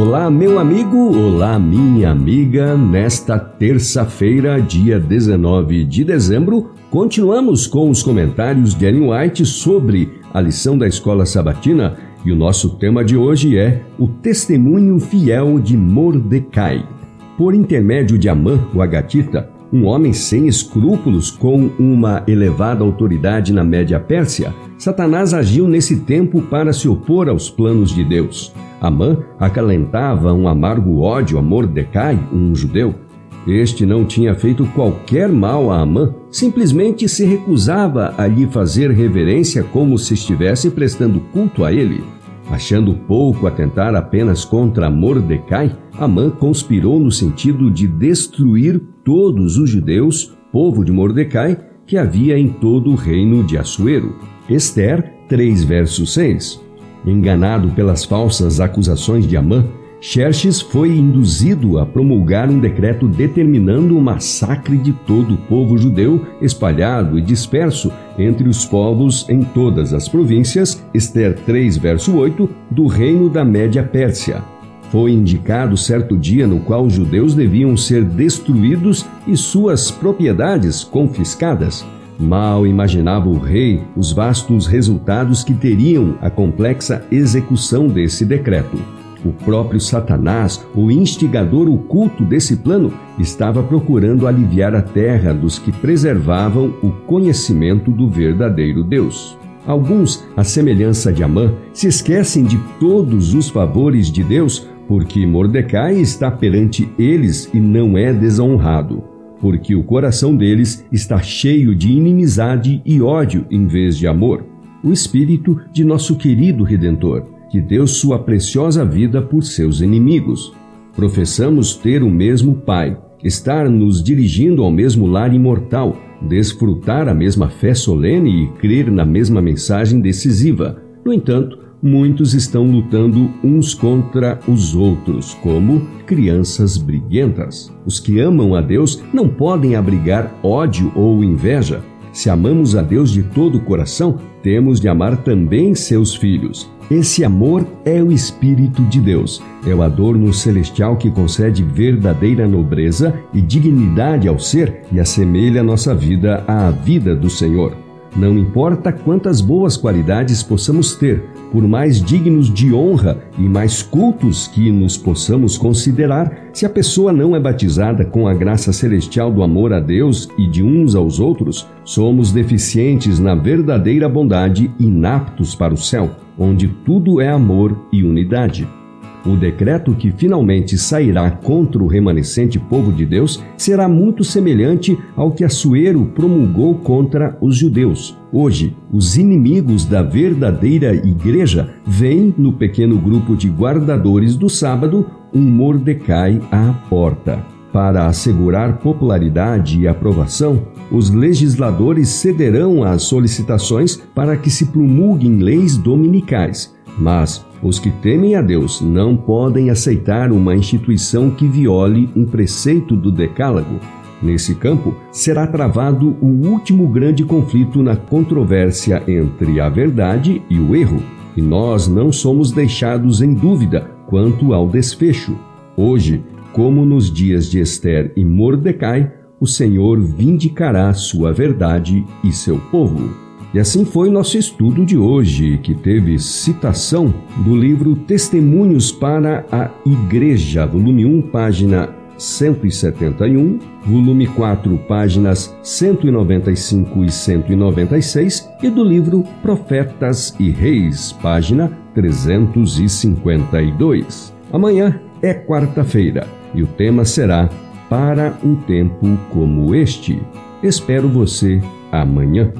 Olá, meu amigo, olá, minha amiga. Nesta terça-feira, dia 19 de dezembro, continuamos com os comentários de Ellen White sobre a lição da escola sabatina e o nosso tema de hoje é o testemunho fiel de Mordecai. Por intermédio de Amã, o Agatita, um homem sem escrúpulos com uma elevada autoridade na Média Pérsia, Satanás agiu nesse tempo para se opor aos planos de Deus. Amã acalentava um amargo ódio a Mordecai, um judeu. Este não tinha feito qualquer mal a Amã, simplesmente se recusava a lhe fazer reverência como se estivesse prestando culto a ele. Achando pouco atentar apenas contra Mordecai, Amã conspirou no sentido de destruir todos os judeus, povo de Mordecai, que havia em todo o reino de Assuero. Esther 3, verso 6. Enganado pelas falsas acusações de Amã, Xerxes foi induzido a promulgar um decreto determinando o massacre de todo o povo judeu espalhado e disperso entre os povos em todas as províncias, Esther 3, verso 8, do reino da Média Pérsia. Foi indicado certo dia no qual os judeus deviam ser destruídos e suas propriedades confiscadas. Mal imaginava o rei os vastos resultados que teriam a complexa execução desse decreto. O próprio Satanás, o instigador oculto desse plano, estava procurando aliviar a terra dos que preservavam o conhecimento do verdadeiro Deus. Alguns, à semelhança de Amã, se esquecem de todos os favores de Deus porque Mordecai está perante eles e não é desonrado porque o coração deles está cheio de inimizade e ódio em vez de amor. O espírito de nosso querido Redentor, que deu sua preciosa vida por seus inimigos. Professamos ter o mesmo Pai, estar nos dirigindo ao mesmo lar imortal, desfrutar a mesma fé solene e crer na mesma mensagem decisiva. No entanto, muitos estão lutando uns contra os outros, como crianças briguentas. Os que amam a Deus não podem abrigar ódio ou inveja. Se amamos a Deus de todo o coração, temos de amar também seus filhos. Esse amor é o Espírito de Deus, é o adorno celestial que concede verdadeira nobreza e dignidade ao ser e assemelha nossa vida à vida do Senhor. Não importa quantas boas qualidades possamos ter, por mais dignos de honra e mais cultos que nos possamos considerar, se a pessoa não é batizada com a graça celestial do amor a Deus e de uns aos outros, somos deficientes na verdadeira bondade e inaptos para o céu, onde tudo é amor e unidade. O decreto que finalmente sairá contra o remanescente povo de Deus será muito semelhante ao que Assuero promulgou contra os judeus. Hoje, os inimigos da verdadeira igreja veem no pequeno grupo de guardadores do sábado um Mordecai à porta. Para assegurar popularidade e aprovação, os legisladores cederão às solicitações para que se promulguem leis dominicais. Mas os que temem a Deus não podem aceitar uma instituição que viole um preceito do Decálogo. Nesse campo, será travado o último grande conflito na controvérsia entre a verdade e o erro, e nós não somos deixados em dúvida quanto ao desfecho. Hoje, como nos dias de Esther e Mordecai, o Senhor vindicará sua verdade e seu povo. E assim foi nosso estudo de hoje, que teve citação do livro Testemunhos para a Igreja, volume 1, página 171, volume 4, páginas 195 e 196, e do livro Profetas e Reis, página 352. Amanhã é quarta-feira e o tema será Para um tempo como este. Espero você amanhã.